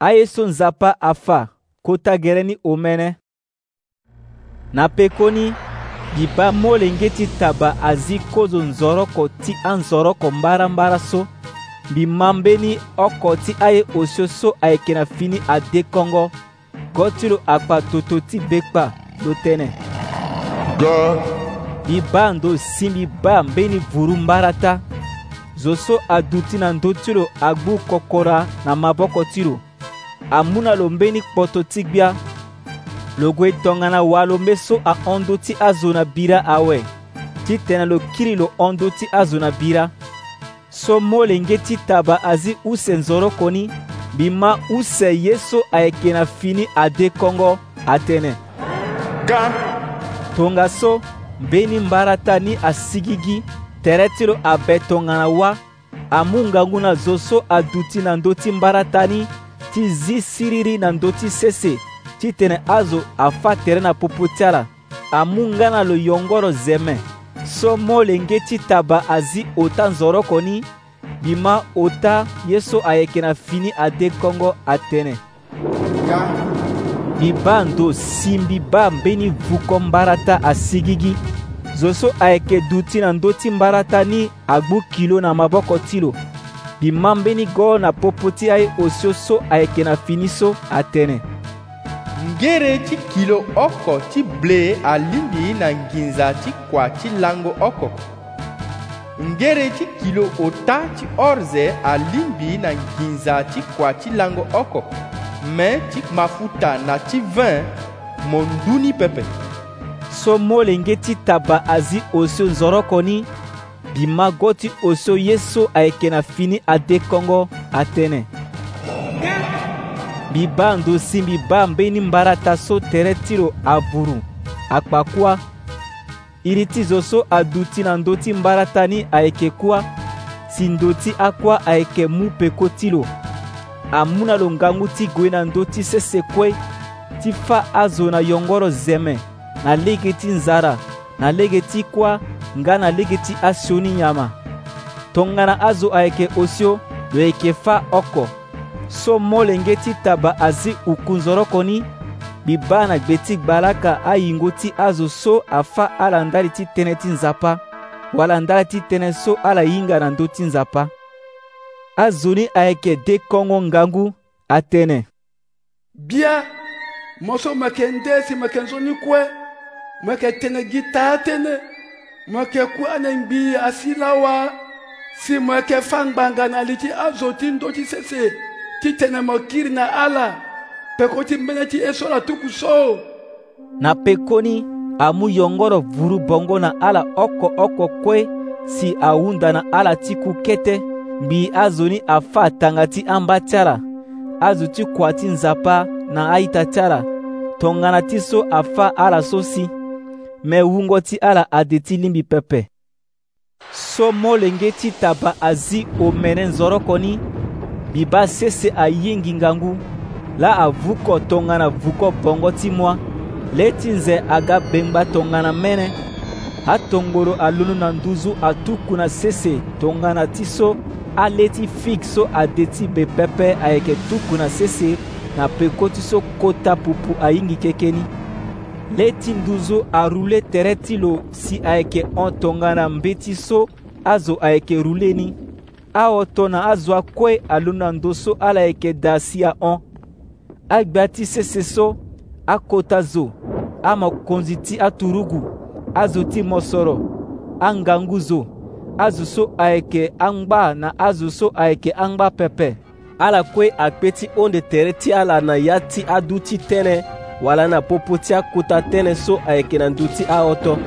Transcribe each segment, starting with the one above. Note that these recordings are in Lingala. aye so nzapa afa kota gere ni omene na pekoni biba molenge ti taba azi kozo nzoroko ti anzoroko ngbara-ngbara so mbi mbeni oko ti aye osio so ayeke na fini ade kongo go ti lo akpa toto ti bekpa lo tënë mbi ba ndo si mbi ba mbeni vuru mbarata. ta zo so aduti na ndö ti lo agbu kokora na maboko ti lo amû na lo mbeni kpoto ti gbia lo gue tongana wâ lo mbe so ahondo ti azo na bira awe ti tene lo kiri lo hondo ti azo na bira so molenge ti taba azi use nzoro koni mbi ma use ye so ayeke na fini ade kongo atene ga tongaso mbeni mbara ta ni asigi gi tere ti lo abe tongana wâ amû ngangu na zo so aduti na ndö ti mbara ta ni ti zi siriri na ndö ti sese ti tene azo afâ tere na pupu ti ala amû nga na lo yongoro zeme so molenge ti taba azi ota nzoroko ni mbi ma ota ye so ayeke na fini ade kongo atënë nga mbi bâ ndo si mbi bâ mbeni vuko mbara ta asigi gi zo so ayeke duti na ndö ti mbara ta ni agbu kilo na maboko ti lo li mambeni go na popo ti ahio so ayeke na fini so atënë ngere ti kilo oko ti ble alingbi na nginza ti kua ti lango oko ngere ti kilo ota ti orze alingbi na nginza ti kua ti lango oko me ti mafuta na ti vin mo nduni pepe so molenge ti taba azi osio nzoroko ni bimago ti oso ye so ayeke na fini ade kongo atënë mbi bâ ndo si mbi bâ mbeni mbara ta so tere ti lo aburu akpa kuâ iri ti zo so adu ti na ndö ti mbara ta ni ayeke kuâ si ndo ti akuâ ayeke mu peko ti lo amû na lo ngangu ti gue na ndö ti sese kue ti fâ azo na yongoro zeme na lege ti nzara na lege ti kuâ nga na lege ti asioni nyama tongana azo ayeke osio lo yeke fâ oko so molenge ti taba azi uku nzoroko ni bibâ na gbe ti gbalaka ahingo ti azo so afâ ala ndali ti tënë ti nzapa wala ndala ti tënë so ala hinga na ndö ti nzapa azo ni ayeke de kongo ngangu atënë bia mo so ayeke nde si ayeke nzoni kue mweke tene gita tene mweke kuane ngbi asila wa si mweke fangbanga na li ti azo ti ndö ti sese ti tene mo kiri na ala peko ti mbene ti e so la tuku so na pekoni amu yongoro vuru bongo na ala oko oko kue si ahunda na ala ti kuke te mbi azo ni afa atanga ti amba ti ala azo ti kua ti nzapa na aita ti ala tongana ti so afa ala so si mɛ wungo ti ala ade ti lingbi pepe so molenge ti taba azi omene nzoroko ni mbi ba sese ayengi ngangu la avuko tongana vuko bongo ti mua le ti nze aga bengba tongana mene atongoro alunu na nduzu atuku na sese tongana ti so ale ti fik so ade ti be pepe ayeke tuku na sese na peko ti so kota pupu ahingi kekeni leti nduzu arule tere ti lo si ayeke hongtongana mbe mbeti so azo ayeke rule ni ahoto na azo akue aloni na ndo so ala yeke daa si ahon agbia ti sese so akota zo amakonzi ti aturugu azo ti mo angangu zo azo so ayeke angba na azo so ayeke angba pepe ala kue akpe ti honde tere ti ala na ya ti adu ti tënë wala na popo ti akuta atënë so ayeke na ndu ti ahoto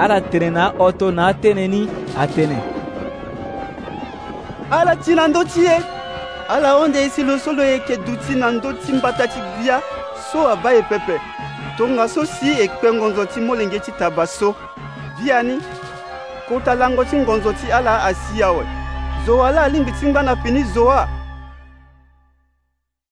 ala tere na ahoto na atënë ni atënë ala ti na ndö ti ye ala honde e si lo so lo yeke duti na ndö ti mbata ti gbia so ava e pepe tongaso si e kpe ngonzo ti molenge ti taba so bia ni kota lango ti ngonzo ti ala asi awe zo ala alingbi ti ngbana fini zo a